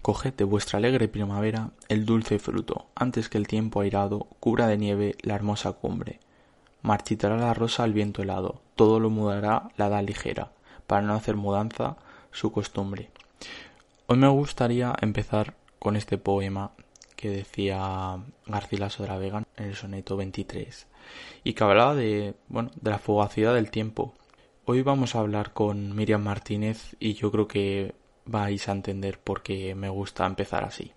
Coged de vuestra alegre primavera el dulce fruto, antes que el tiempo airado cubra de nieve la hermosa cumbre. Marchitará la rosa al viento helado, todo lo mudará la edad ligera, para no hacer mudanza su costumbre. Hoy me gustaría empezar con este poema que decía Garcilaso de la Vega en el soneto 23 y que hablaba de, bueno, de la fugacidad del tiempo. Hoy vamos a hablar con Miriam Martínez y yo creo que vais a entender por qué me gusta empezar así.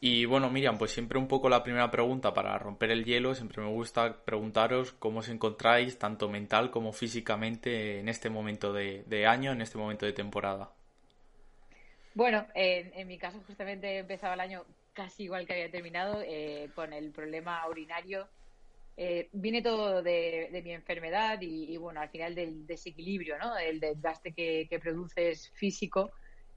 Y bueno, Miriam, pues siempre un poco la primera pregunta para romper el hielo, siempre me gusta preguntaros cómo os encontráis, tanto mental como físicamente, en este momento de, año, en este momento de temporada. Bueno, en, mi caso justamente empezaba el año casi igual que había terminado, eh, con el problema urinario eh, viene todo de, mi enfermedad y, bueno, al final del desequilibrio, ¿no? El desgaste que, que produces físico,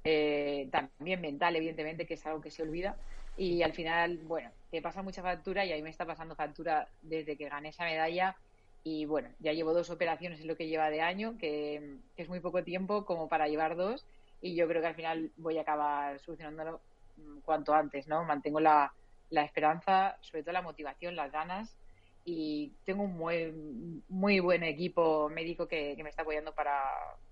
eh, también mental, evidentemente, que es algo que se olvida. Y al final, bueno, te pasa mucha factura y a mí me está pasando factura desde que gané esa medalla. Y bueno, ya llevo dos operaciones en lo que lleva de año, que, es muy poco tiempo como para llevar dos. Y yo creo que al final voy a acabar solucionándolo mm, cuanto antes, ¿no? Mantengo la, la esperanza, sobre todo la motivación, las ganas y tengo un muy, muy buen equipo médico que, me está apoyando para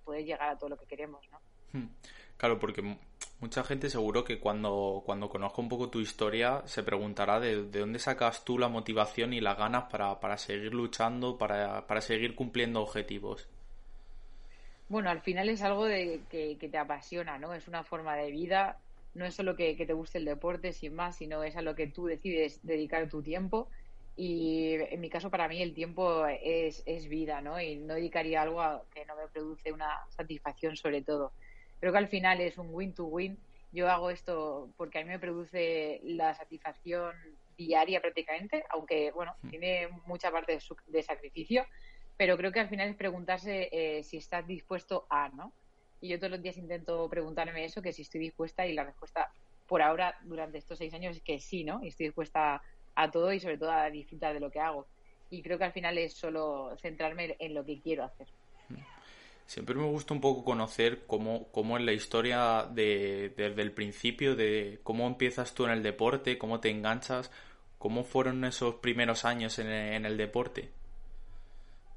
poder llegar a todo lo que queremos, ¿no? Hmm. Claro, porque mucha gente seguro que cuando, cuando conozca un poco tu historia se preguntará de, dónde sacas tú la motivación y las ganas para, para seguir luchando, para, para seguir cumpliendo objetivos. Bueno, al final es algo de, que, te apasiona, ¿no? Es una forma de vida, no es solo que, que te guste el deporte sin más, sino es a lo que tú decides dedicar tu tiempo y en mi caso, para mí, el tiempo es, es vida, ¿no? Y no dedicaría algo a que no me produce una satisfacción, sobre todo. Creo que al final es un win-to-win. Yo hago esto porque a mí me produce la satisfacción diaria prácticamente, aunque, bueno, tiene mucha parte de, sacrificio, pero creo que al final es preguntarse eh, si estás dispuesto a, ¿no? Y yo todos los días intento preguntarme eso, que si estoy dispuesta, y la respuesta por ahora, durante estos seis años, es que sí, ¿no? Y estoy dispuesta a todo y sobre todo a disfrutar de lo que hago. Y creo que al final es solo centrarme en lo que quiero hacer. Siempre me gusta un poco conocer cómo, cómo es la historia de, desde el principio, de cómo empiezas tú en el deporte, cómo te enganchas, cómo fueron esos primeros años en el, deporte.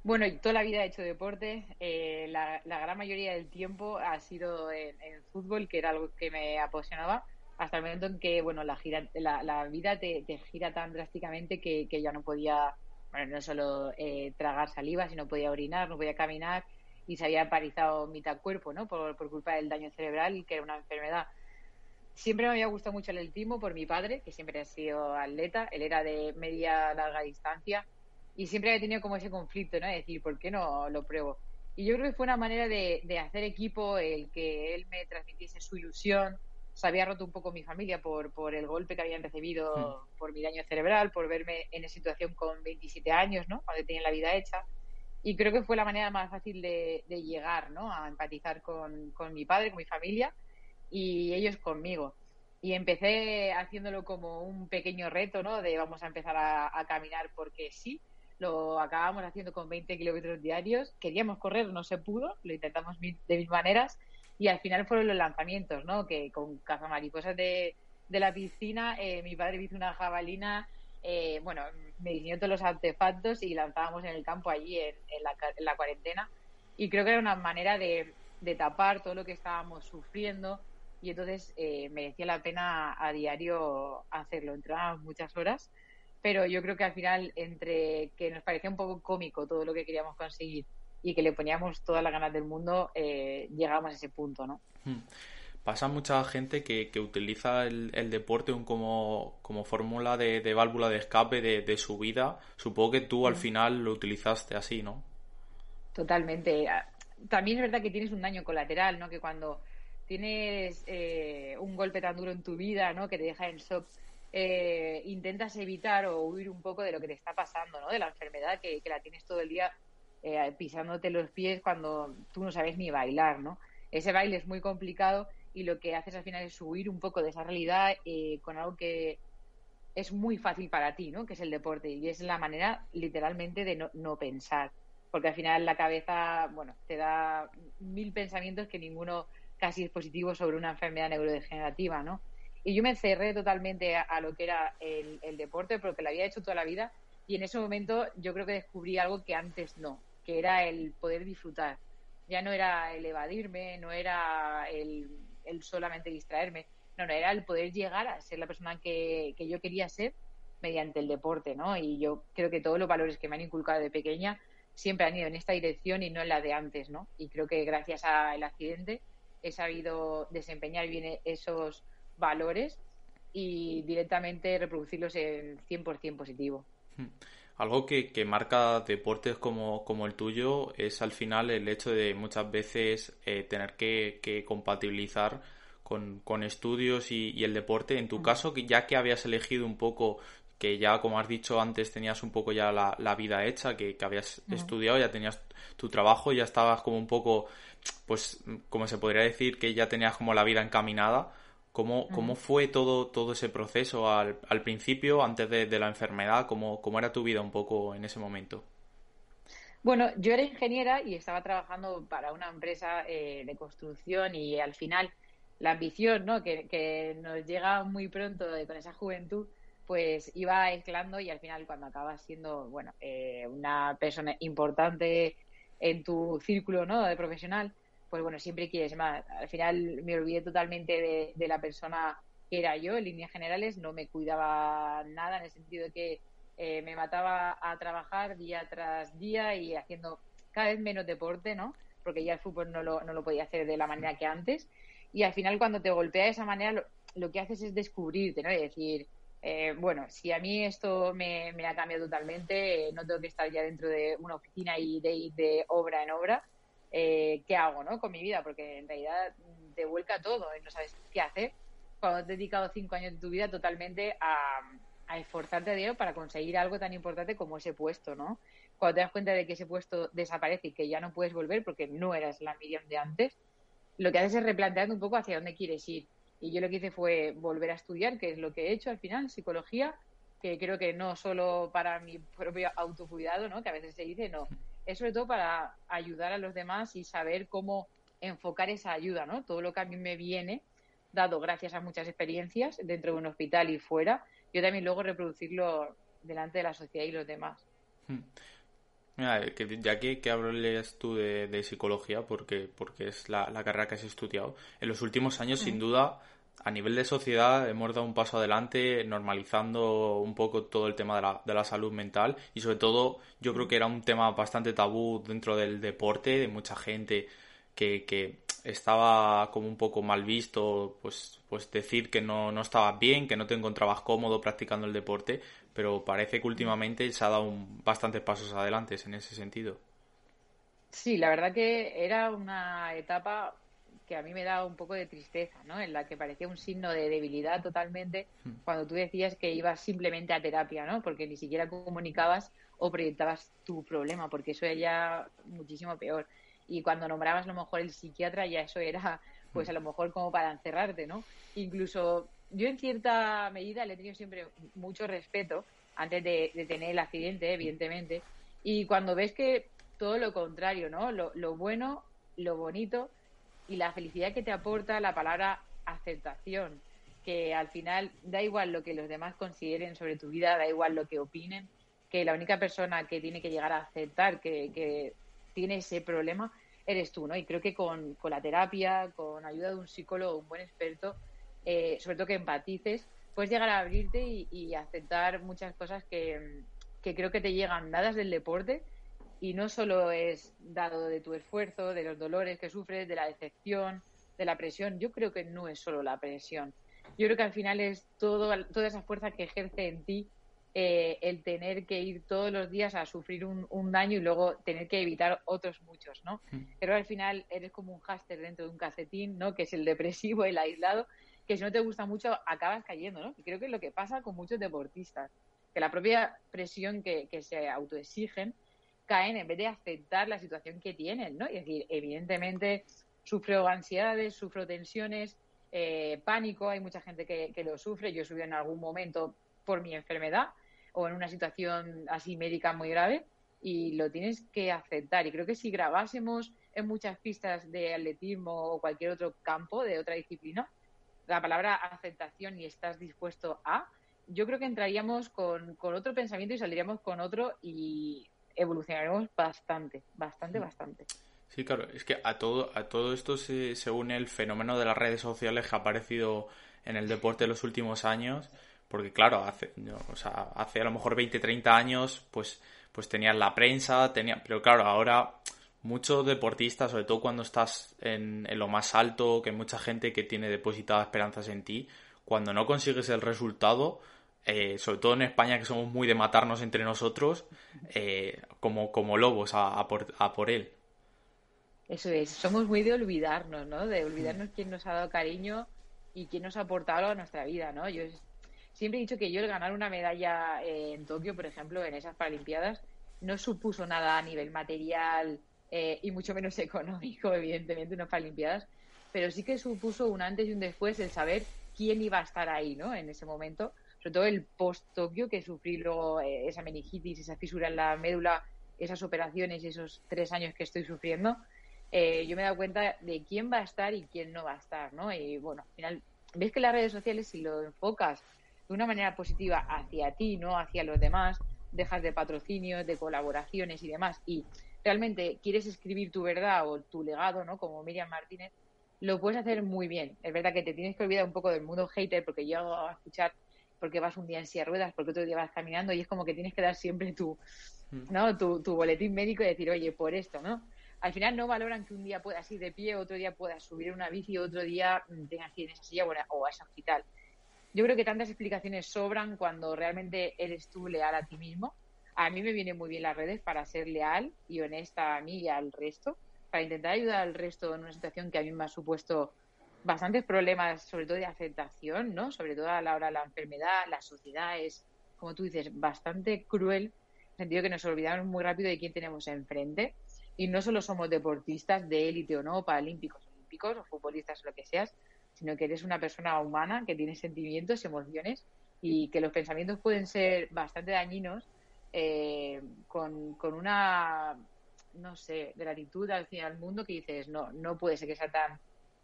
Bueno, toda la vida he hecho deporte. Eh, la, gran mayoría del tiempo ha sido en, en, fútbol, que era algo que me apasionaba hasta el momento en que, bueno, la, gira, la, vida te, gira tan drásticamente que, ya no podía, bueno, no solo eh, tragar saliva, sino podía orinar, no podía caminar y se había paralizado mitad cuerpo, ¿no? Por, culpa del daño cerebral, que era una enfermedad. Siempre me había gustado mucho el atletismo por mi padre, que siempre ha sido atleta. Él era de media larga distancia y siempre había tenido como ese conflicto, ¿no? De decir, ¿por qué no lo pruebo? Y yo creo que fue una manera de, de hacer equipo, el que él me transmitiese su ilusión, se había roto un poco mi familia por, por el golpe que habían recibido hmm. por mi daño cerebral, por verme en esa situación con 27 años, ¿no? Cuando tenía la vida hecha. Y creo que fue la manera más fácil de, llegar, ¿no? A empatizar con, con, mi padre, con mi familia y ellos conmigo. Y empecé haciéndolo como un pequeño reto, ¿no? De vamos a empezar a, a caminar porque sí. Lo acabamos haciendo con 20 kilómetros diarios. Queríamos correr, no se pudo. Lo intentamos de mil maneras y al final fueron los lanzamientos, ¿no? Que con cazamariposas de, de la piscina, eh, mi padre hizo una jabalina, eh, bueno, me diseñó todos los artefactos y lanzábamos en el campo allí en, la, en la, cuarentena. Y creo que era una manera de, de, tapar todo lo que estábamos sufriendo y entonces eh, merecía la pena a diario hacerlo. Entrábamos muchas horas, pero yo creo que al final, entre que nos parecía un poco cómico todo lo que queríamos conseguir y que le poníamos todas las ganas del mundo, eh, llegamos a ese punto, ¿no? Hmm. Pasa mucha gente que, que utiliza el, deporte como, como fórmula de, de, válvula de escape de, su vida. Supongo que tú al hmm. final lo utilizaste así, ¿no? Totalmente. Ah, también es verdad que tienes un daño colateral, ¿no? Que cuando tienes eh, un golpe tan duro en tu vida, ¿no? Que te deja en shock, eh, intentas evitar o huir un poco de lo que te está pasando, ¿no? De la enfermedad que, que la tienes todo el día eh, pisándote los pies cuando tú no sabes ni bailar, ¿no? Ese baile es muy complicado y lo que haces al final es huir un poco de esa realidad eh, con algo que, es muy fácil para ti, ¿no? Que es el deporte y es la manera literalmente de no, no pensar, porque al final la cabeza, bueno, te da mil pensamientos que ninguno casi es positivo sobre una enfermedad neurodegenerativa, ¿no? Y yo me cerré totalmente a, lo que era el, deporte, porque lo había hecho toda la vida, y en ese momento yo creo que descubrí algo que antes no, que era el poder disfrutar. Ya no era el evadirme, no era el, el solamente distraerme, no, no, era el poder llegar a ser la persona que, que yo quería ser mediante el deporte, ¿no? Y yo creo que todos los valores que me han inculcado de pequeña siempre han ido en esta dirección y no en la de antes, ¿no? Y creo que gracias al accidente he sabido desempeñar bien esos valores y directamente reproducirlos en 100% positivo. Hmm. Algo que, que, marca deportes como, como, el tuyo es al final el hecho de muchas veces eh, tener que, que compatibilizar con, con estudios y, y, el deporte. En tu caso, ya que habías elegido un poco, que ya como has dicho antes tenías un poco ya la, la vida hecha, que, que habías estudiado, ya tenías tu trabajo, ya estabas como un poco, pues, como se podría decir, que ya tenías como la vida encaminada. ¿Cómo, cómo fue todo, todo ese proceso al, al principio, antes de, de la enfermedad? ¿Cómo, ¿Cómo era tu vida un poco en ese momento? Bueno, yo era ingeniera y estaba trabajando para una empresa eh, de construcción y al final la ambición, ¿no? Que, que nos llega muy pronto de, con esa juventud, pues iba aislando y al final cuando acabas siendo, bueno, eh, una persona importante en tu círculo, ¿no? De profesional, pues bueno, siempre quieres más. Al final me olvidé totalmente de, de la persona que era yo, en líneas generales, no me cuidaba nada en el sentido de que eh, me mataba a trabajar día tras día y haciendo cada vez menos deporte, ¿no? Porque ya el fútbol no lo, no lo podía hacer de la manera que antes y al final cuando te golpea de esa manera lo, que haces es descubrirte, ¿no? Y decir, eh, bueno, si a mí esto me, me ha cambiado totalmente, eh, no tengo que estar ya dentro de una oficina y de ir de obra en obra, eh, ¿qué hago, no? Con mi vida, porque en realidad te vuelca todo y no sabes qué hacer cuando has dedicado cinco años de tu vida totalmente a, a esforzarte a diario para conseguir algo tan importante como ese puesto, ¿no? Cuando te das cuenta de que ese puesto desaparece y que ya no puedes volver porque no eras la Miriam de antes, lo que haces es replantearte un poco hacia dónde quieres ir. Y yo lo que hice fue volver a estudiar, que es lo que he hecho al final, psicología, que creo que no solo para mi propio autocuidado, ¿no? que a veces se dice, no, es sobre todo para ayudar a los demás y saber cómo enfocar esa ayuda, ¿no? Todo lo que a mí me viene, dado gracias a muchas experiencias dentro de un hospital y fuera, yo también luego reproducirlo delante de la sociedad y los demás. Hmm. Mira, que ya que, que hablas tú de, de, psicología, porque, porque es la, la, carrera que has estudiado, en los últimos años, sin duda, a nivel de sociedad, hemos dado un paso adelante normalizando un poco todo el tema de la, de la salud mental y sobre todo yo creo que era un tema bastante tabú dentro del deporte, de mucha gente que, que estaba como un poco mal visto, pues, pues decir que no, no estabas bien, que no te encontrabas cómodo practicando el deporte, pero parece que últimamente se ha dado un, bastantes pasos adelante en ese sentido. Sí, la verdad que era una etapa que a mí me daba un poco de tristeza, ¿no? En la que parecía un signo de debilidad totalmente cuando tú decías que ibas simplemente a terapia, ¿no? Porque ni siquiera comunicabas o proyectabas tu problema, porque eso era muchísimo peor y cuando nombrabas a lo mejor el psiquiatra ya eso era pues a lo mejor como para encerrarte, ¿no? Incluso yo en cierta medida le he tenido siempre mucho respeto antes de, de tener el accidente, evidentemente, y cuando ves que todo lo contrario, ¿no? Lo, lo bueno, lo bonito y la felicidad que te aporta la palabra aceptación, que al final da igual lo que los demás consideren sobre tu vida, da igual lo que opinen, que la única persona que tiene que llegar a aceptar que, que tiene ese problema eres tú, ¿no? Y creo que con, con la terapia, con ayuda de un psicólogo, un buen experto, eh, sobre todo que empatices, puedes llegar a abrirte y, y aceptar muchas cosas que, que, creo que te llegan dadas del deporte y no solo es dado de tu esfuerzo, de los dolores que sufres, de la decepción, de la presión. Yo creo que no es solo la presión. Yo creo que al final es todo, toda esa fuerza que ejerce en ti eh, el tener que ir todos los días a sufrir un, un, daño y luego tener que evitar otros muchos, ¿no? Pero al final eres como un háster dentro de un calcetín, ¿no? Que es el depresivo, el aislado, que si no te gusta mucho acabas cayendo, ¿no? Y creo que es lo que pasa con muchos deportistas, que la propia presión que, que se autoexigen caen en vez de aceptar la situación que tienen, ¿no? Y es decir, evidentemente sufro ansiedades, sufro tensiones, eh, pánico, hay mucha gente que, que lo sufre, yo he en algún momento por mi enfermedad o en una situación así médica muy grave y lo tienes que aceptar. Y creo que si grabásemos en muchas pistas de atletismo o cualquier otro campo de otra disciplina, la palabra aceptación y estás dispuesto a, yo creo que entraríamos con, con otro pensamiento y saldríamos con otro y evolucionaremos bastante, bastante, bastante. Sí, claro, es que a todo, a todo esto se, se une el fenómeno de las redes sociales que ha aparecido en el deporte en los últimos años, porque claro, hace, o sea, hace a lo mejor 20, 30 años, pues, pues tenías la prensa, tenía, pero claro, ahora muchos deportistas, sobre todo cuando estás en, en, lo más alto, que hay mucha gente que tiene depositadas esperanzas en ti, cuando no consigues el resultado, eh, sobre todo en España que somos muy de matarnos entre nosotros, eh, como, como lobos a, a, por, a por él. Eso es, somos muy de olvidarnos, ¿no? De olvidarnos quién nos ha dado cariño y quién nos ha aportado a nuestra vida, ¿no? Yo siempre he dicho que yo el ganar una medalla en Tokio, por ejemplo, en esas Paralimpiadas, no supuso nada a nivel material eh, y mucho menos económico, evidentemente, unas Paralimpiadas, pero sí que supuso un antes y un después el saber quién iba a estar ahí, ¿no? En ese momento, sobre todo el post-Tokio, que sufrí luego eh, esa meningitis, esa fisura en la médula, esas operaciones y esos tres años que estoy sufriendo, eh, yo me he dado cuenta de quién va a estar y quién no va a estar, ¿no? Y bueno, al final, ves que las redes sociales, si lo enfocas de una manera positiva hacia ti, no hacia los demás, dejas de patrocinios, de colaboraciones y demás, y realmente quieres escribir tu verdad o tu legado, ¿no? Como Miriam Martínez, lo puedes hacer muy bien. Es verdad que te tienes que olvidar un poco del mundo hater, porque yo a escuchar porque vas un día en silla de ruedas, porque otro día vas caminando, y es como que tienes que dar siempre tu, mm. ¿no? tu, tu boletín médico y decir, oye, por esto, ¿no? al final no valoran que un día puedas ir de pie, otro día puedas subir una bici, otro día mm, tengas que ir en esa silla o a ese hospital. Yo creo que tantas explicaciones sobran cuando realmente eres tú leal a ti mismo. A mí me vienen muy bien las redes para ser leal y honesta a mí y al resto, para intentar ayudar al resto en una situación que a mí me ha supuesto bastantes problemas, sobre todo de aceptación, ¿no? Sobre todo a la hora de la enfermedad, la sociedad es, como tú dices, bastante cruel, en el sentido que nos olvidamos muy rápido de quién tenemos enfrente y no solo somos deportistas de élite o no, paralímpicos, olímpicos o futbolistas o lo que seas, sino que eres una persona humana que tiene sentimientos, emociones y que los pensamientos pueden ser bastante dañinos eh, con, con, una, no sé, gratitud fin al mundo que dices, no, no puede ser que sea tan,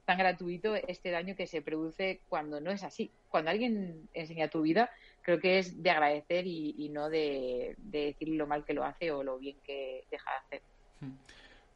tan gratuito este daño que se produce cuando no es así. Cuando alguien enseña tu vida, creo que es de agradecer y, y no de, de decir lo mal que lo hace o lo bien que deja de hacer.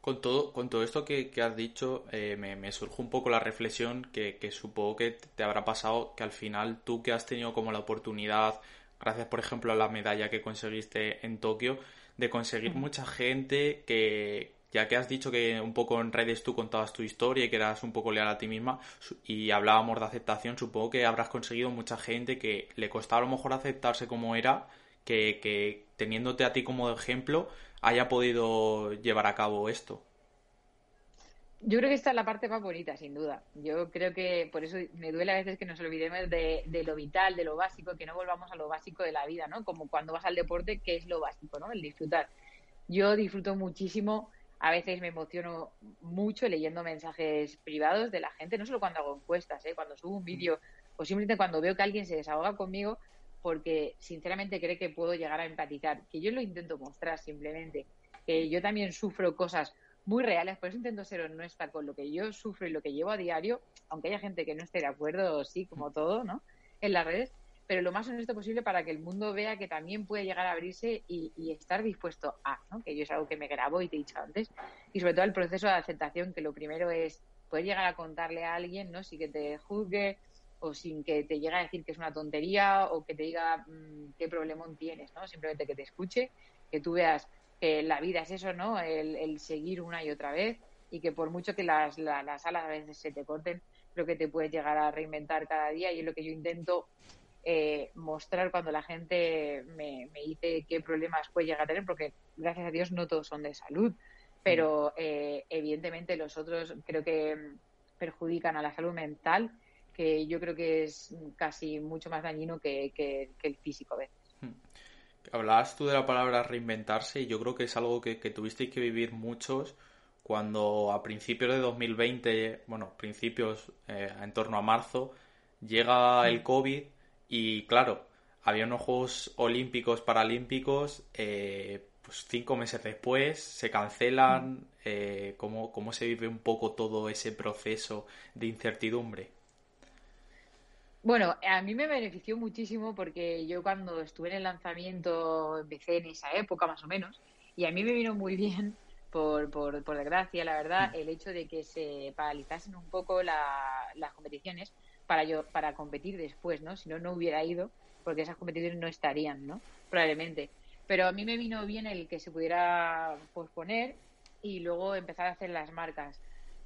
Con todo, con todo esto que, has dicho, eh, me, me, surge un poco la reflexión que, supongo que te habrá pasado, que al final tú que has tenido como la oportunidad, gracias por ejemplo a la medalla que conseguiste en Tokio, de conseguir mucha gente que, ya que has dicho que un poco en redes tú contabas tu historia y que eras un poco leal a ti misma y hablábamos de aceptación, supongo que habrás conseguido mucha gente que le costaba a lo mejor aceptarse como era, que, que teniéndote a ti como ejemplo, haya podido llevar a cabo esto. Yo creo que esta es la parte más bonita, sin duda. Yo creo que por eso me duele a veces que nos olvidemos de, lo vital, de lo básico, que no volvamos a lo básico de la vida, ¿no? Como cuando vas al deporte, que es lo básico, ¿no? El disfrutar. Yo disfruto muchísimo, a veces me emociono mucho leyendo mensajes privados de la gente, no solo cuando hago encuestas, ¿eh? cuando subo un vídeo o simplemente cuando veo que alguien se desahoga conmigo, porque sinceramente cree que puedo llegar a empatizar, que yo lo intento mostrar simplemente, que yo también sufro cosas muy reales, por eso intento ser honesta con lo que yo sufro y lo que llevo a diario, aunque haya gente que no esté de acuerdo, sí, como todo, ¿no? En las redes, pero lo más honesto posible para que el mundo vea que también puede llegar a abrirse y, y, estar dispuesto a, ¿no? Que yo es algo que me grabo y te he dicho antes. Y sobre todo el proceso de aceptación, que lo primero es poder llegar a contarle a alguien, ¿no? Si que te juzgue, o sin que te llegue a decir que es una tontería o que te diga mm, qué problema tienes, ¿no? Simplemente que te escuche, que tú veas que la vida es eso, ¿no? El, seguir una y otra vez y que por mucho que las, las alas a veces se te corten, creo que te puedes llegar a reinventar cada día y es lo que yo intento eh, mostrar cuando la gente me, me, dice qué problemas puede llegar a tener, porque gracias a Dios no todos son de salud, pero mm. eh, evidentemente los otros creo que perjudican a la salud mental que yo creo que es casi mucho más dañino que, el físico a veces. Hmm. Hablabas tú de la palabra reinventarse y yo creo que es algo que, que tuvisteis que vivir muchos cuando a principios de 2020, bueno, principios eh, en torno a marzo, llega el. COVID y claro, había unos Juegos Olímpicos, Paralímpicos, eh, pues cinco meses después se cancelan. Eh, ¿cómo, ¿Cómo se vive un poco todo ese proceso de incertidumbre? Bueno, a mí me benefició muchísimo porque yo cuando estuve en el lanzamiento empecé en esa época más o menos y a mí me vino muy bien, por, por, por desgracia, la verdad, mm. el hecho de que se paralizasen un poco las competiciones para yo para competir después, ¿no? Si no, no hubiera ido porque esas competiciones no estarían, ¿no? Probablemente. Pero a mí me vino bien el que se pudiera posponer y luego empezar a hacer las marcas.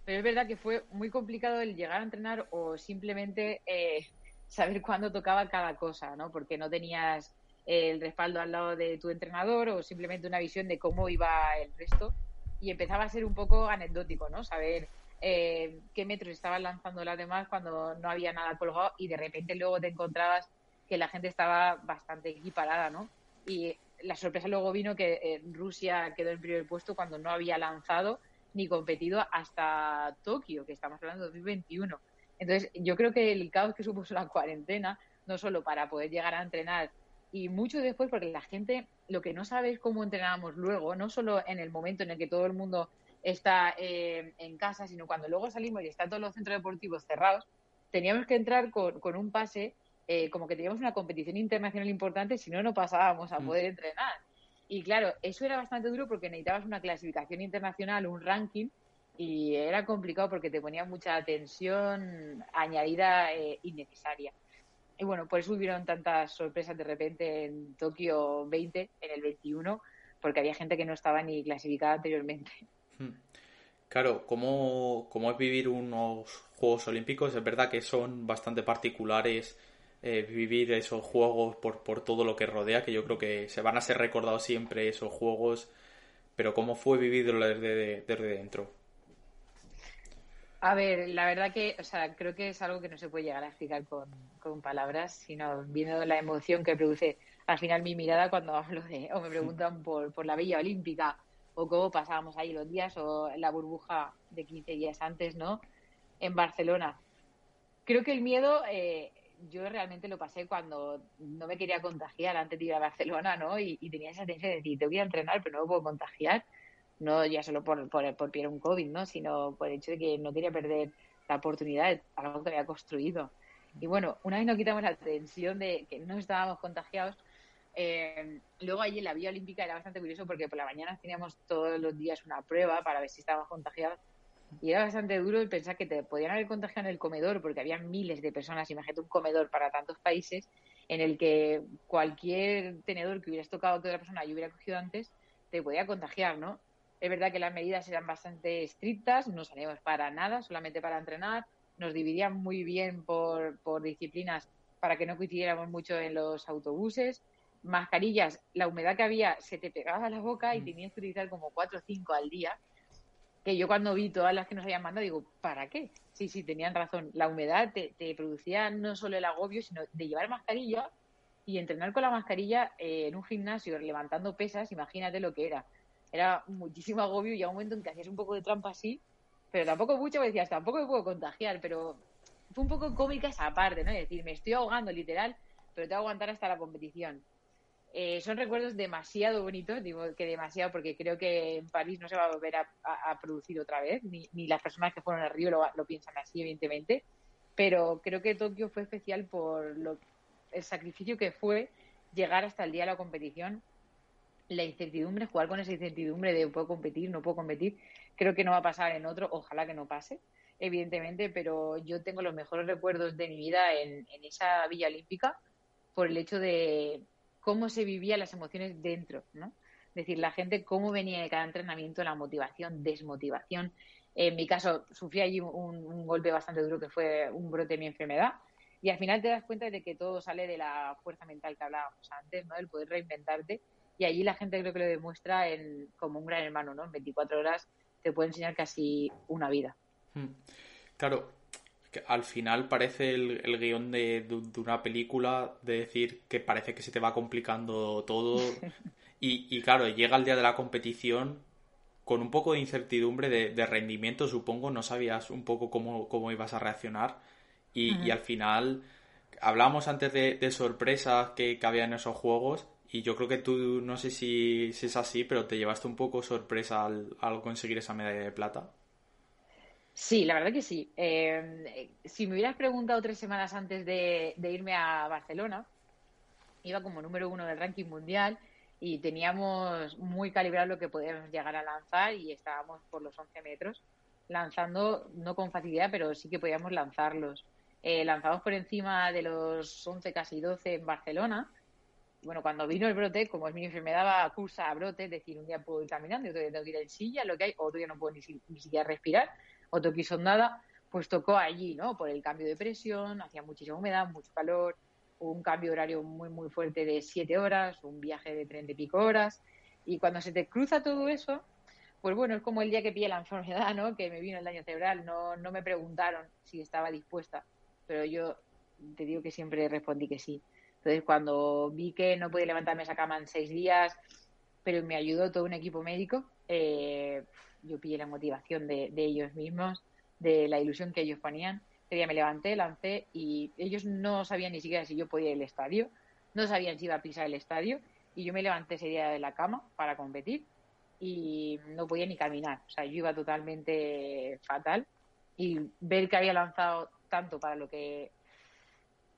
Pero es verdad que fue muy complicado el llegar a entrenar o simplemente eh, saber cuándo tocaba cada cosa, ¿no? Porque no tenías el respaldo al lado de tu entrenador o simplemente una visión de cómo iba el resto. Y empezaba a ser un poco anecdótico, ¿no? Saber eh, qué metros estaban lanzando las demás cuando no había nada colgado y de repente luego te encontrabas que la gente estaba bastante equiparada, ¿no? Y la sorpresa luego vino que eh, Rusia quedó en primer puesto cuando no había lanzado ni competido hasta Tokio, que estamos hablando de 2021. Entonces, yo creo que el caos que supuso la cuarentena, no solo para poder llegar a entrenar y mucho después, porque la gente lo que no sabe es cómo entrenábamos luego, no solo en el momento en el que todo el mundo está eh, en casa, sino cuando luego salimos y están todos los centros deportivos cerrados, teníamos que entrar con, con un pase eh, como que teníamos una competición internacional importante, si no, no pasábamos a mm. poder entrenar. Y claro, eso era bastante duro porque necesitabas una clasificación internacional, un ranking, y era complicado porque te ponía mucha tensión añadida eh, innecesaria. Y bueno, por eso hubieron tantas sorpresas de repente en Tokio 20, en el 21, porque había gente que no estaba ni clasificada anteriormente. Hmm. Claro, ¿cómo, cómo es vivir unos Juegos Olímpicos? Es verdad que son bastante particulares eh, vivir esos juegos por, por todo lo que rodea, que yo creo que se van a ser recordados siempre esos juegos, pero ¿cómo fue vivirlo desde, desde dentro? A ver, la verdad que, o sea, creo que es algo que no se puede llegar a explicar con, con palabras, sino viendo la emoción que produce al final mi mirada cuando hablo de, o me preguntan por, por la Villa Olímpica, o cómo pasábamos ahí los días, o la burbuja de 15 días antes, ¿no? En Barcelona. Creo que el miedo eh, yo realmente lo pasé cuando no me quería contagiar antes de ir a Barcelona, ¿no? Y, tenía esa tensión de decir, te voy a entrenar, pero no me puedo contagiar. No ya solo por, por, por un COVID, ¿no? Sino por el hecho de que no quería perder la oportunidad algo que había construido. Y bueno, una vez nos quitamos la tensión de que no estábamos contagiados, eh, luego allí en la Vía Olímpica era bastante curioso porque por la mañana teníamos todos los días una prueba para ver si estábamos contagiados y era bastante duro pensar que te podían haber contagiado en el comedor, porque había miles de personas, imagínate un comedor para tantos países, en el que cualquier tenedor que hubieras tocado que otra persona y hubiera cogido antes, te podía contagiar, ¿no? Es verdad que las medidas eran bastante estrictas, no salíamos para nada, solamente para entrenar, nos dividían muy bien por, por disciplinas para que no coincidiéramos mucho en los autobuses, mascarillas, la humedad que había se te pegaba a la boca y mm. tenías que utilizar como cuatro o cinco al día que yo cuando vi todas las que nos habían mandado, digo, ¿para qué? Sí, sí, tenían razón. La humedad te, producía no solo el agobio, sino de llevar mascarilla y entrenar con la mascarilla eh, en un gimnasio levantando pesas, imagínate lo que era. Era muchísimo agobio y a un momento en que hacías un poco de trampa así, pero tampoco mucho, porque decías, tampoco me puedo contagiar, pero fue un poco cómica esa parte, ¿no? Es decir, me estoy ahogando literal, pero te voy a aguantar hasta la competición. Eh, son recuerdos demasiado bonitos, digo que demasiado, porque creo que en París no se va a volver a, producir otra vez, ni, las personas que fueron al Río lo, piensan así, evidentemente, pero creo que Tokio fue especial por lo, el sacrificio que fue llegar hasta el día de la competición, la incertidumbre, jugar con esa incertidumbre de puedo competir, no puedo competir, creo que no va a pasar en otro, ojalá que no pase, evidentemente, pero yo tengo los mejores recuerdos de mi vida en esa Villa Olímpica por el hecho de cómo se vivían las emociones dentro, ¿no? Es decir, la gente cómo venía de cada entrenamiento, la motivación, desmotivación. En mi caso, sufrí allí un, golpe bastante duro que fue un brote de mi enfermedad. Y al final te das cuenta de que todo sale de la fuerza mental que hablábamos antes, ¿no? El poder reinventarte. Y allí la gente creo que lo demuestra en, como un gran hermano, ¿no? En 24 horas te puede enseñar casi una vida. Hmm. Al final parece el, el guion de, una película de decir que parece que se te va complicando todo. Y, y claro, llega el día de la competición con un poco de incertidumbre de, rendimiento, supongo, no sabías un poco cómo, cómo ibas a reaccionar. Y, al final hablamos antes de, sorpresas que, que, había en esos juegos. Y yo creo que tú, no sé si, es así, pero te llevaste un poco sorpresa al, conseguir esa medalla de plata. Sí, la verdad que sí. Eh, si me hubieras preguntado tres semanas antes de, irme a Barcelona, iba como número uno del ranking mundial y teníamos muy calibrado lo que podíamos llegar a lanzar y estábamos por los 11 metros lanzando, no con facilidad, pero sí que podíamos lanzarlos. Eh, lanzamos por encima de los 11, casi 12 en Barcelona. Bueno, cuando vino el brote, como es mi enfermedad, va cursa a brote, es decir, un día puedo ir caminando, otro día tengo que ir en silla, lo que hay, otro día no puedo ni, siquiera respirar, otro que nada, pues tocó allí, ¿no? Por el cambio de presión, hacía muchísima humedad, mucho calor, un cambio horario muy, muy fuerte de siete horas, un viaje de treinta y pico horas, y cuando se te cruza todo eso, pues bueno, es como el día que pillé la enfermedad, ¿no? Que me vino el daño cerebral, no, no me preguntaron si estaba dispuesta pero yo te digo que siempre respondí que sí. Entonces, cuando vi que no podía levantarme esa cama en seis días, pero me ayudó todo un equipo médico, eh, yo pillé la motivación de, ellos mismos, de la ilusión que ellos ponían. Ese día me levanté, lancé y ellos no sabían ni siquiera si yo podía ir al estadio, no sabían si iba a pisar el estadio y yo me levanté ese día de la cama para competir y no podía ni caminar. O sea, yo iba totalmente fatal y ver que había lanzado tanto para lo que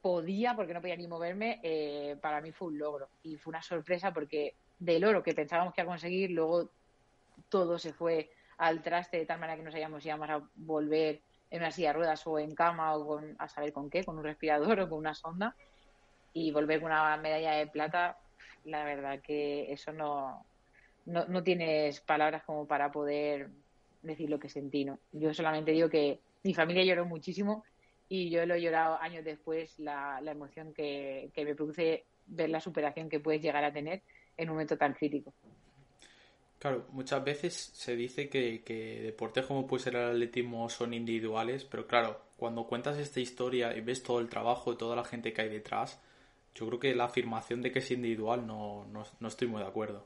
podía, porque no podía ni moverme, eh, para mí fue un logro. Y fue una sorpresa porque del oro que pensábamos que iba a conseguir, luego todo se fue al traste de tal manera que no sabíamos si íbamos a volver en una silla de ruedas o en cama o con, a saber con qué, con un respirador o con una sonda. Y volver con una medalla de plata, la verdad que eso no, no, no tienes palabras como para poder decir lo que sentí. ¿no? Yo solamente digo que mi familia lloró muchísimo y yo lo he llorado años después la, la emoción que, me produce ver la superación que puedes llegar a tener en un momento tan crítico. Claro, muchas veces se dice que, que, deportes como puede ser el atletismo son individuales, pero claro, cuando cuentas esta historia y ves todo el trabajo y toda la gente que hay detrás, yo creo que la afirmación de que es individual no, no, estoy muy de acuerdo.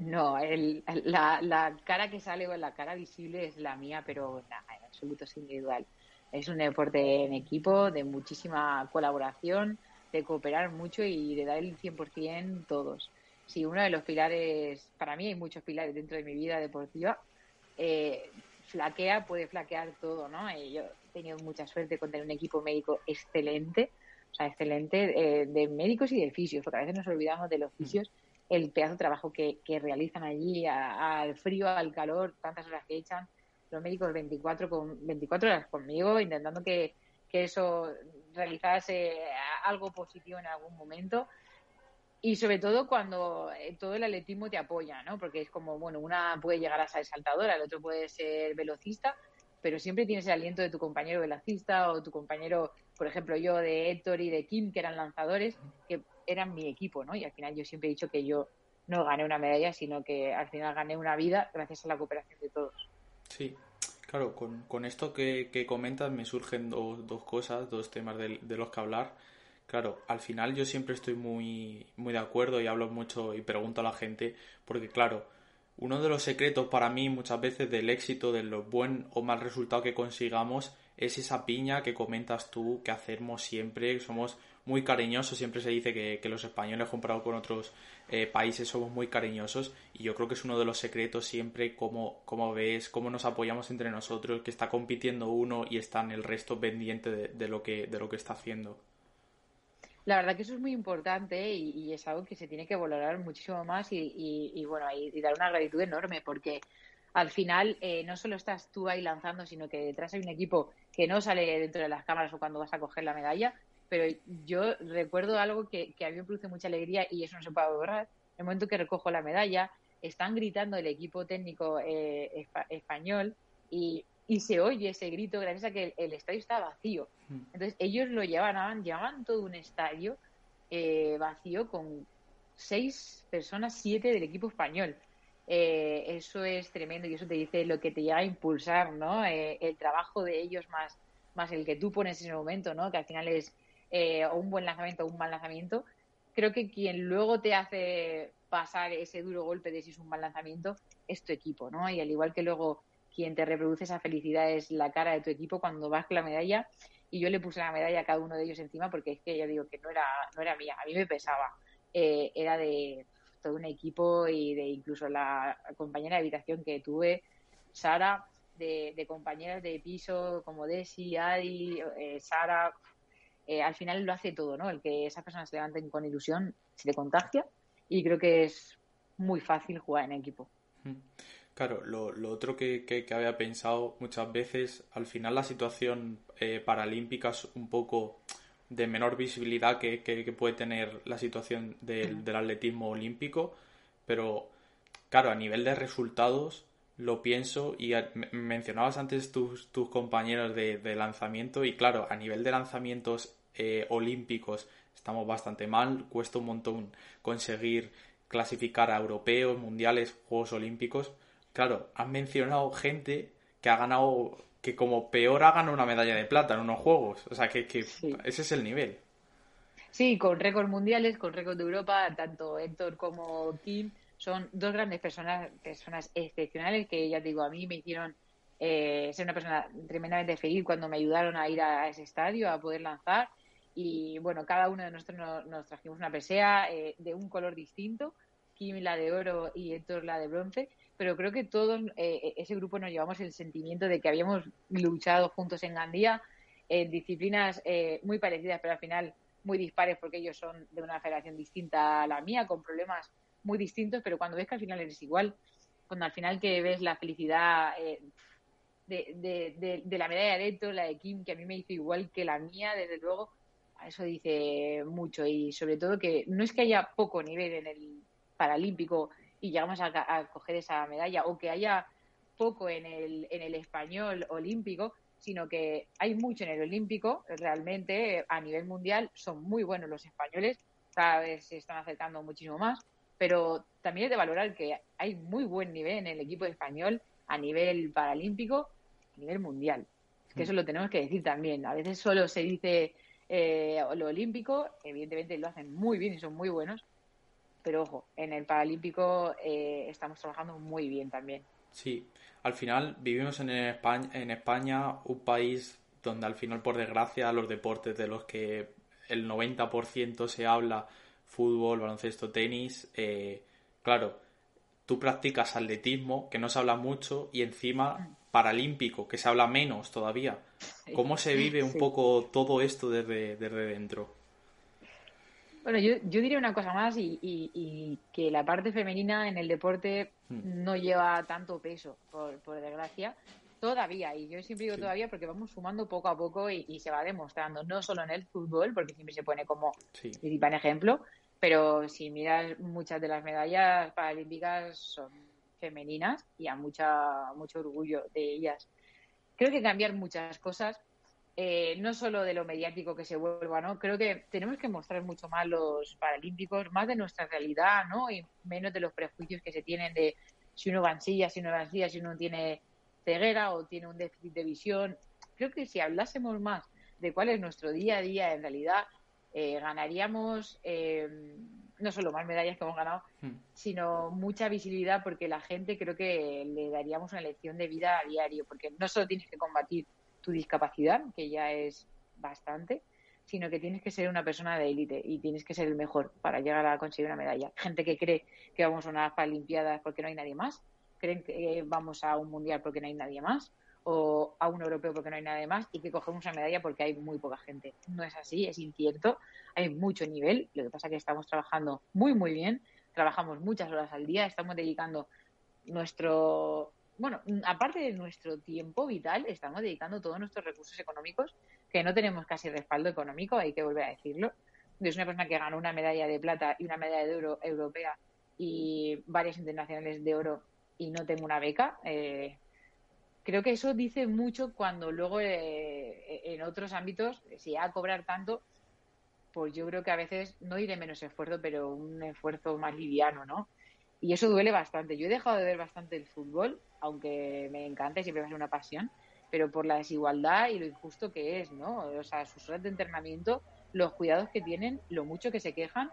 No, el, la, la, cara que sale o la cara visible es la mía, pero nada, en absoluto es individual. Es un deporte en equipo, de muchísima colaboración, de cooperar mucho y de dar el 100% todos. Si uno de los pilares, para mí hay muchos pilares dentro de mi vida deportiva, eh, flaquea, puede flaquear todo, ¿no? Eh, yo he tenido mucha suerte con tener un equipo médico excelente, o sea, excelente eh, de médicos y de fisios, porque a veces nos olvidamos de los mm. fisios, el pedazo de trabajo que, realizan allí, al frío, al calor, tantas horas que echan, los médicos 24, con, 24 horas conmigo, intentando que, eso realizase algo positivo en algún momento. Y sobre todo cuando eh, todo el atletismo te apoya, ¿no? Porque es como, bueno, una puede llegar a ser saltadora, el otro puede ser velocista, pero siempre tienes el aliento de tu compañero velocista o tu compañero, por ejemplo, yo de Héctor y de Kim, que eran lanzadores, que eran mi equipo, ¿no? Y al final yo siempre he dicho que yo no gané una medalla, sino que al final gané una vida gracias a la cooperación de todos. Sí, claro, con, con esto que, que, comentas me surgen dos cosas, dos temas de, de, los que hablar. Claro, al final yo siempre estoy muy, muy de acuerdo y hablo mucho y pregunto a la gente, porque claro, uno de los secretos para mí muchas veces del éxito, de lo buen o mal resultado que consigamos, es esa piña que comentas tú, que hacemos siempre, somos muy cariñosos, siempre se dice que, los españoles comparado con otros eh, países somos muy cariñosos y yo creo que es uno de los secretos siempre como, como ves, cómo nos apoyamos entre nosotros, que está compitiendo uno y están el resto pendiente de, lo, que, de lo que está haciendo. La verdad que eso es muy importante y, es algo que se tiene que valorar muchísimo más y, bueno, y, dar una gratitud enorme porque al final eh, no solo estás tú ahí lanzando, sino que detrás hay un equipo que no sale dentro de las cámaras o cuando vas a coger la medalla, pero yo recuerdo algo que, a mí me produce mucha alegría y eso no se puede borrar. El momento que recojo la medalla, están gritando el equipo técnico eh, español y, se oye ese grito gracias a que el, estadio está vacío. Mm. Entonces ellos lo llevaban, llevaban todo un estadio eh, vacío con seis personas, siete del equipo español. Eh, eso es tremendo y eso te dice lo que te lleva a impulsar, ¿no? el trabajo de ellos más, más el que tú pones en ese momento, ¿no? Que al final es eh, o un buen lanzamiento o un mal lanzamiento, creo que quien luego te hace pasar ese duro golpe de si es un mal lanzamiento es tu equipo, ¿no? Y al igual que luego quien te reproduce esa felicidad es la cara de tu equipo cuando vas con la medalla. Y yo le puse la medalla a cada uno de ellos encima porque es que ya digo que no era, no era mía, a mí me pesaba, eh, era de todo un equipo y de incluso la compañera de habitación que tuve, Sara, de, compañeras de piso como Desi, Adi, eh, Sara, eh, al final lo hace todo, ¿no? El que esas personas se levanten con ilusión se le contagia. Y creo que es muy fácil jugar en equipo. Claro, lo, otro que, había pensado muchas veces, al final la situación eh, paralímpica es un poco de menor visibilidad que, puede tener la situación del, atletismo olímpico, pero claro, a nivel de resultados lo pienso y mencionabas antes tus, tus compañeros de, lanzamiento y claro, a nivel de lanzamientos eh, olímpicos estamos bastante mal, cuesta un montón conseguir clasificar a europeos, mundiales, Juegos Olímpicos. Claro, han mencionado gente que ha ganado, que como peor ha ganado una medalla de plata en unos Juegos. O sea, que, que ese es el nivel. Sí, con récords mundiales, con récords de Europa, tanto Héctor como Kim son dos grandes personas, personas excepcionales que ya digo, a mí me hicieron eh, ser una persona tremendamente feliz cuando me ayudaron a ir a ese estadio, a poder lanzar. Y bueno, cada uno de nosotros nos, trajimos una presea eh, de un color distinto, Kim la de oro y Héctor la de bronce, pero creo que todos, eh, ese grupo nos llevamos el sentimiento de que habíamos luchado juntos en Gandía en disciplinas muy parecidas, pero al final muy dispares porque ellos son de una federación distinta a la mía, con problemas muy distintos, pero cuando ves que al final eres igual, cuando al final que ves la felicidad eh, de, de, la medalla de Héctor, la de Kim, que a mí me hizo igual que la mía, desde luego, eso dice mucho. Y sobre todo que no es que haya poco nivel en el paralímpico y llegamos a, coger esa medalla o que haya poco en el, en el español olímpico, sino que hay mucho en el olímpico, realmente a nivel mundial son muy buenos los españoles, cada vez se están acercando muchísimo más pero también es de valorar que hay muy buen nivel en el equipo español a nivel paralímpico, a nivel mundial. que eso lo tenemos que decir también. A veces solo se dice eh, lo olímpico, evidentemente lo hacen muy bien y son muy buenos, pero ojo, en el paralímpico eh, estamos trabajando muy bien también. Sí, al final vivimos en España, en España un país donde al final, por desgracia, los deportes de los que el 90% se habla fútbol, baloncesto, tenis, eh, claro, tú practicas atletismo, que no se habla mucho, y encima paralímpico, que se habla menos todavía. ¿Cómo se vive un poco todo esto desde, desde dentro? Bueno, yo, yo diría una cosa más y, y, que la parte femenina en el deporte hmm. no lleva tanto peso, por, por desgracia, todavía. Y yo siempre digo todavía porque vamos sumando poco a poco y, se va demostrando, no solo en el fútbol, porque siempre se pone como principal ejemplo, pero si miras muchas de las medallas paralímpicas son femeninas y a mucha, mucho orgullo de ellas. Creo que cambiar muchas cosas, eh, no solo de lo mediático que se vuelva, ¿no? Creo que tenemos que mostrar mucho más los paralímpicos, más de nuestra realidad, ¿no? Y menos de los prejuicios que se tienen de si uno va en silla, si uno va en silla, si uno tiene ceguera o tiene un déficit de visión. Creo que si hablásemos más de cuál es nuestro día a día en realidad, eh, ganaríamos eh, no solo más medallas que hemos ganado, hmm. sino mucha visibilidad porque la gente creo que le daríamos una lección de vida a diario, porque no solo tienes que combatir tu discapacidad, que ya es bastante, sino que tienes que ser una persona de élite y tienes que ser el mejor para llegar a conseguir una medalla. Gente que cree que vamos a unas Paralimpiadas porque no hay nadie más, creen que vamos a un Mundial porque no hay nadie más, o a un europeo porque no hay nada más y que cogemos una medalla porque hay muy poca gente. No es así, es incierto, hay mucho nivel, lo que pasa es que estamos trabajando muy, muy bien, trabajamos muchas horas al día, estamos dedicando nuestro, bueno, aparte de nuestro tiempo vital, estamos dedicando todos nuestros recursos económicos, que no tenemos casi respaldo económico, hay que volver a decirlo. Yo soy una persona que ganó una medalla de plata y una medalla de oro europea y varias internacionales de oro y no tengo una beca. Eh, creo que eso dice mucho cuando luego eh, en otros ámbitos si a cobrar tanto, pues yo creo que a veces no diré menos esfuerzo, pero un esfuerzo más liviano, ¿no? Y eso duele bastante. Yo he dejado de ver bastante el fútbol, aunque me encanta y siempre va a ser una pasión, pero por la desigualdad y lo injusto que es, ¿no? O sea, sus horas de entrenamiento, los cuidados que tienen, lo mucho que se quejan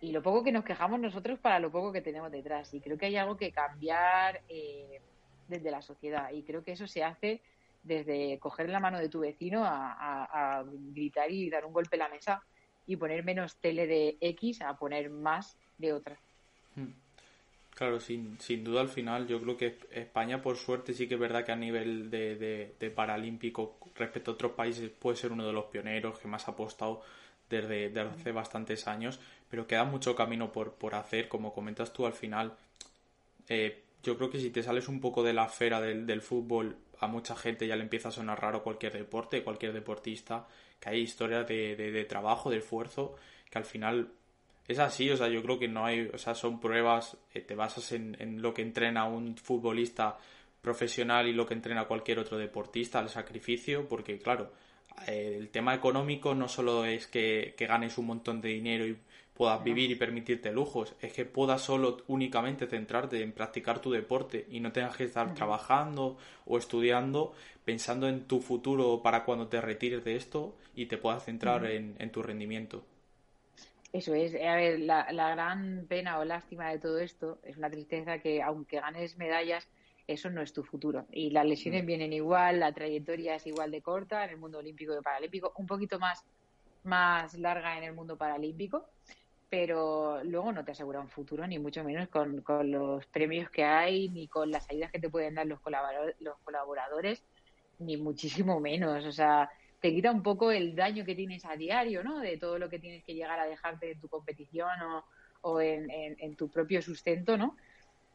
y lo poco que nos quejamos nosotros para lo poco que tenemos detrás. Y creo que hay algo que cambiar eh, desde la sociedad. Y creo que eso se hace desde coger la mano de tu vecino a, gritar y dar un golpe a la mesa y poner menos tele de X a poner más de otra. Claro, sin, sin duda al final yo creo que España por suerte sí que es verdad que a nivel de, de, paralímpico respecto a otros países puede ser uno de los pioneros que más ha apostado desde, desde hace bastantes años, pero queda mucho camino por, por hacer, como comentas tú al final. Eh, yo creo que si te sales un poco de la esfera del, del fútbol, a mucha gente ya le empieza a sonar raro cualquier deporte, cualquier deportista, que hay historias de, de, de trabajo, de esfuerzo, que al final es así, o sea, yo creo que no hay, o sea, son pruebas, eh, te basas en, en, lo que entrena un futbolista profesional y lo que entrena cualquier otro deportista, el sacrificio, porque claro, eh, el tema económico no solo es que, que, ganes un montón de dinero y puedas vivir y permitirte lujos, es que puedas solo únicamente centrarte en practicar tu deporte y no tengas que estar trabajando o estudiando pensando en tu futuro para cuando te retires de esto y te puedas centrar en, en tu rendimiento. Eso es, a ver, la, gran pena o lástima de todo esto es una tristeza que aunque ganes medallas, eso no es tu futuro. Y las lesiones mm. vienen igual, la trayectoria es igual de corta en el mundo olímpico y paralímpico, un poquito más, más larga en el mundo paralímpico, pero luego no te asegura un futuro, ni mucho menos con, con los premios que hay, ni con las ayudas que te pueden dar los, los colaboradores, ni muchísimo menos. O sea, te quita un poco el daño que tienes a diario, ¿no? De todo lo que tienes que llegar a dejarte en tu competición o, o en, en, tu propio sustento, ¿no?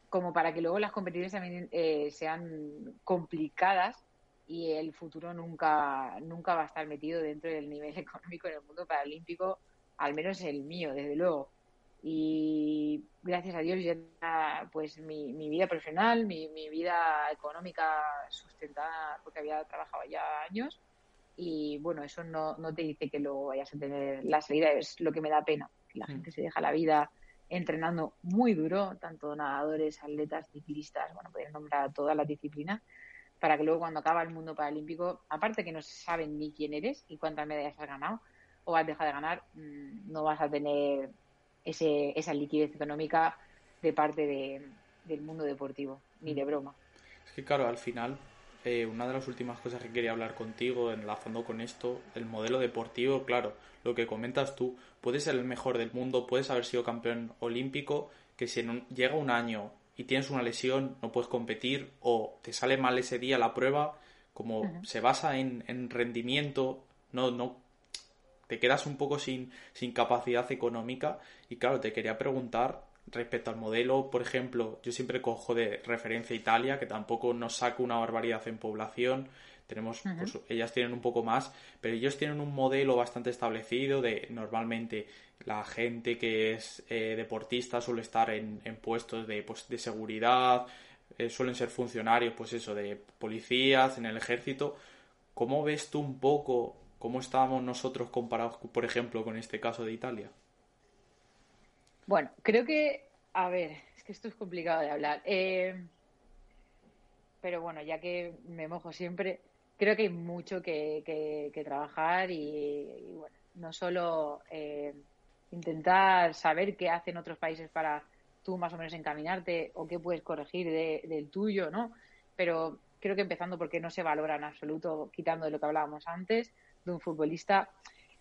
Como para que luego las competiciones también eh, sean complicadas y el futuro nunca, nunca va a estar metido dentro del nivel económico en el mundo paralímpico, al menos el mío, desde luego. Y gracias a Dios ya pues mi, mi vida profesional, mi, mi vida económica sustentada, porque había trabajado ya años, y bueno, eso no, no te dice que luego vayas a tener la salida, es lo que me da pena, la mm. gente se deja la vida entrenando muy duro, tanto nadadores, atletas, ciclistas, bueno, pueden nombrar todas las disciplinas, para que luego cuando acaba el mundo paralímpico, aparte que no saben ni quién eres y cuántas medallas has ganado o has dejado de ganar, mm, no vas a tener ese, esa liquidez económica de parte de, del mundo deportivo, ni de mm. broma. Es que claro, al final eh, una de las últimas cosas que quería hablar contigo, enlazando con esto, el modelo deportivo, claro, lo que comentas tú, puedes ser el mejor del mundo, puedes haber sido campeón olímpico, que si llega un año y tienes una lesión, no puedes competir o te sale mal ese día la prueba, como se basa en, en, rendimiento, no, no, te quedas un poco sin, sin capacidad económica y claro, te quería preguntar respecto al modelo, por ejemplo, yo siempre cojo de referencia Italia, que tampoco nos saca una barbaridad en población. Tenemos, pues, ellas tienen un poco más, pero ellos tienen un modelo bastante establecido de normalmente la gente que es eh, deportista suele estar en, puestos de, pues, de seguridad, eh, suelen ser funcionarios, pues eso, de policías, en el ejército. ¿Cómo ves tú un poco cómo estábamos nosotros comparados, por ejemplo, con este caso de Italia? Bueno, creo que, a ver, es que esto es complicado de hablar. Eh, pero bueno, ya que me mojo siempre, creo que hay mucho que, que, trabajar y, bueno, no solo eh, intentar saber qué hacen otros países para tú más o menos encaminarte o qué puedes corregir del tuyo, ¿no? Pero creo que empezando porque no se valora en absoluto, quitando de lo que hablábamos antes, de un futbolista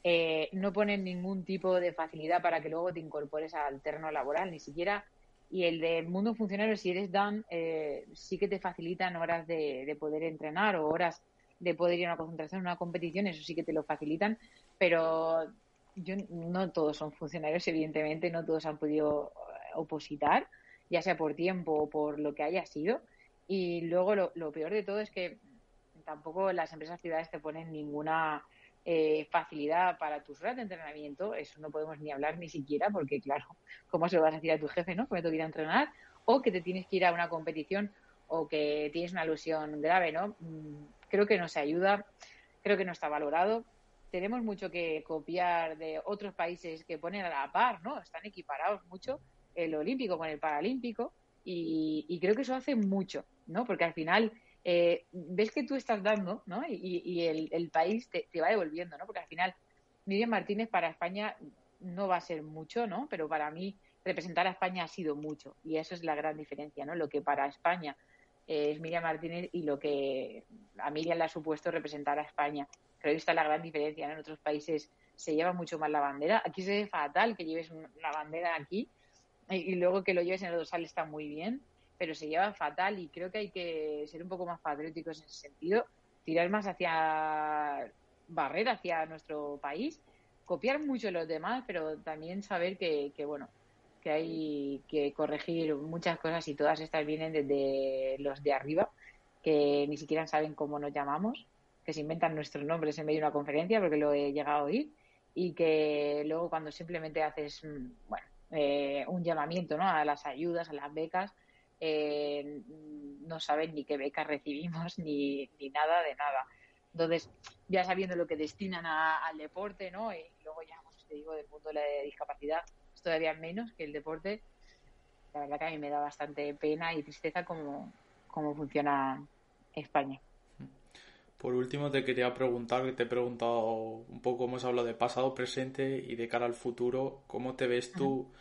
eh, no ponen ningún tipo de facilidad para que luego te incorpores al terreno laboral, ni siquiera. Y el del mundo funcionario, si eres Dan, eh, sí que te facilitan horas de, poder entrenar o horas de poder ir a una concentración, una competición, eso sí que te lo facilitan, pero yo, no todos son funcionarios, evidentemente, no todos han podido eh, opositar, ya sea por tiempo o por lo que haya sido. Y luego lo, lo peor de todo es que tampoco las empresas ciudades te ponen ninguna eh, facilidad para tus horas de entrenamiento, eso no podemos ni hablar ni siquiera, porque claro, ¿cómo se lo vas a decir a tu jefe, no? Que me tengo que ir a entrenar, o que te tienes que ir a una competición, o que tienes una alusión grave, ¿no? Mm, creo que no se ayuda, creo que no está valorado. Tenemos mucho que copiar de otros países que ponen a la par, ¿no? Están equiparados mucho el olímpico con el paralímpico y, y creo que eso hace mucho, ¿no? Porque al final eh, ves que tú estás dando, ¿no? Y, el, país te, va devolviendo, ¿no? Porque al final, Miriam Martínez para España no va a ser mucho, ¿no? Pero para mí representar a España ha sido mucho y eso es la gran diferencia, ¿no? Lo que para España es Miriam Martínez y lo que a Miriam le ha supuesto representar a España. Creo que está la gran diferencia. En otros países se lleva mucho más la bandera. Aquí se ve fatal que lleves una bandera aquí y, luego que lo lleves en el dorsal está muy bien, pero se lleva fatal y creo que hay que ser un poco más patrióticos en ese sentido, tirar más hacia barrera, hacia nuestro país, copiar mucho los demás, pero también saber que, que bueno, que hay que corregir muchas cosas y todas estas vienen desde los de arriba, que ni siquiera saben cómo nos llamamos, que se inventan nuestros nombres en medio de una conferencia, porque lo he llegado a oír, y que luego cuando simplemente haces, mm, bueno, eh, un llamamiento ¿no? a las ayudas, a las becas, eh, no saben ni qué becas recibimos ni, ni nada de nada. Entonces, ya sabiendo lo que destinan al deporte, ¿no? Y luego ya, pues, te digo, del punto de la discapacidad, es todavía menos que el deporte. La verdad que a mí me da bastante pena y tristeza cómo, cómo funciona España. Por último, te quería preguntar, que te he preguntado un poco cómo se habla de pasado, presente y de cara al futuro. ¿Cómo te ves tú?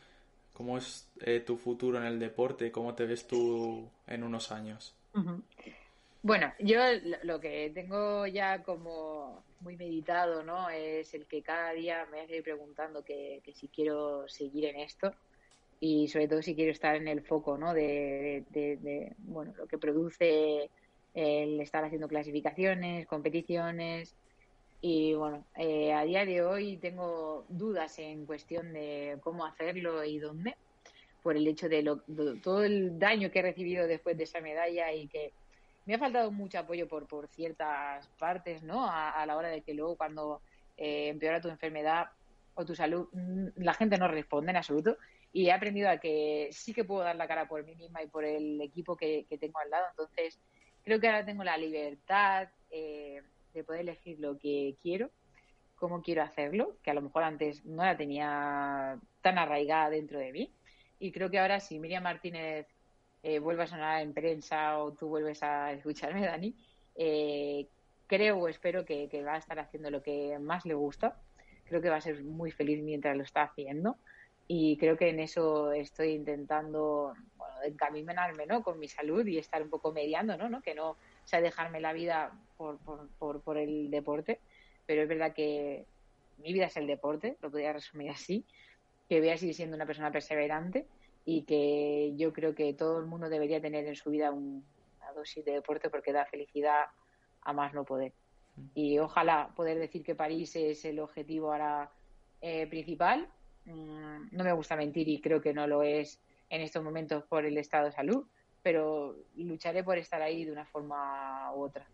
¿Cómo es eh, tu futuro en el deporte? ¿Cómo te ves tú en unos años? Bueno, yo lo que tengo ya como muy meditado, ¿no? Es el que cada día me hace preguntando que, si quiero seguir en esto y sobre todo si quiero estar en el foco, ¿no? de bueno, lo que produce el estar haciendo clasificaciones, competiciones. Y bueno, eh, a día de hoy tengo dudas en cuestión de cómo hacerlo y dónde, por el hecho de, todo el daño que he recibido después de esa medalla y que me ha faltado mucho apoyo por, por ciertas partes, ¿no? A, la hora de que luego cuando eh, empeora tu enfermedad o tu salud, mm, la gente no responde en absoluto. Y he aprendido a que sí que puedo dar la cara por mí misma y por el equipo que, que tengo al lado. Entonces, creo que ahora tengo la libertad eh, de poder elegir lo que quiero, cómo quiero hacerlo, que a lo mejor antes no la tenía tan arraigada dentro de mí. Y creo que ahora si Miriam Martínez eh, vuelve a sonar en prensa o tú vuelves a escucharme, Dani, eh, creo o espero que, que, va a estar haciendo lo que más le gusta. Creo que va a ser muy feliz mientras lo está haciendo y creo que en eso estoy intentando encaminarme ¿no? con mi salud y estar un poco mediando, ¿no? ¿no? que no sea dejarme la vida por, por, por, el deporte, pero es verdad que mi vida es el deporte, lo podría resumir así, que voy a seguir siendo una persona perseverante y que yo creo que todo el mundo debería tener en su vida una dosis de deporte porque da felicidad a más no poder. Mm. Y ojalá poder decir que París es el objetivo ahora eh, principal Mm, no me gusta mentir y creo que no lo es en estos momentos por el estado de salud, pero lucharé por estar ahí de una forma u otra.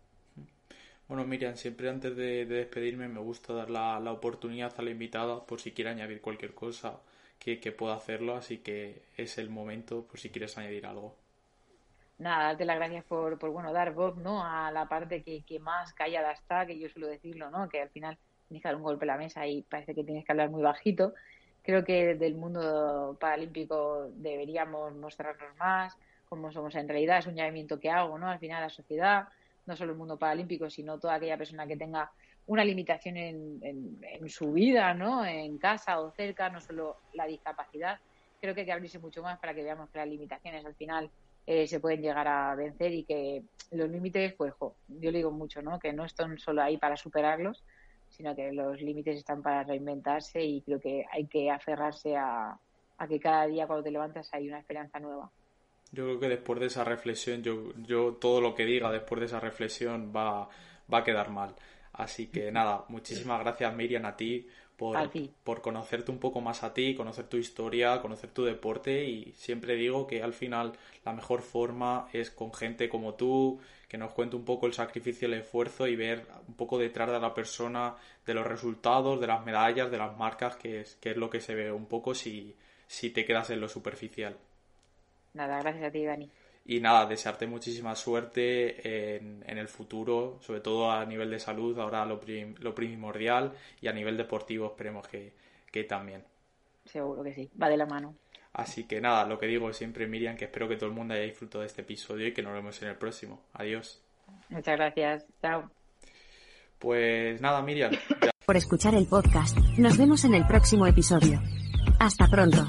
Bueno, Miriam, siempre antes de, despedirme me gusta dar la, oportunidad a la invitada por si quiere añadir cualquier cosa que, pueda hacerlo, así que es el momento por si quieres añadir algo. Nada, darte las gracias por, por bueno, dar voz ¿no? a la parte que, que más callada está, que yo suelo decirlo, ¿no? que al final tienes que dar un golpe a la mesa y parece que tienes que hablar muy bajito Creo que del mundo paralímpico deberíamos mostrarnos más, como somos en realidad, es un llamamiento que hago, ¿no? Al final la sociedad, no solo el mundo paralímpico, sino toda aquella persona que tenga una limitación en, en, su vida, ¿no? En casa o cerca, no solo la discapacidad. Creo que hay que abrirse mucho más para que veamos que las limitaciones al final eh, se pueden llegar a vencer y que los límites, pues, yo le digo mucho, ¿no? Que no están solo ahí para superarlos, sino que los límites están para reinventarse y creo que hay que aferrarse a, que cada día cuando te levantas hay una esperanza nueva. Yo creo que después de esa reflexión, yo, yo todo lo que diga después de esa reflexión va, va a quedar mal. Así que nada, muchísimas gracias Miriam a ti por, por conocerte un poco más a ti, conocer tu historia, conocer tu deporte y siempre digo que al final la mejor forma es con gente como tú, que nos cuente un poco el sacrificio, el esfuerzo y ver un poco detrás de la persona, de los resultados, de las medallas, de las marcas, que es, que es lo que se ve un poco si, si te quedas en lo superficial. Nada, gracias a ti, Dani. Y nada, desearte muchísima suerte en, el futuro, sobre todo a nivel de salud, ahora lo, lo primordial, y a nivel deportivo esperemos que, que también. Seguro que sí, va de la mano. Así que nada, lo que digo es siempre, Miriam, que espero que todo el mundo haya disfrutado de este episodio y que nos vemos en el próximo. Adiós. Muchas gracias. Chao. Pues nada, Miriam. Por escuchar el podcast. Nos vemos en el próximo episodio. Hasta pronto.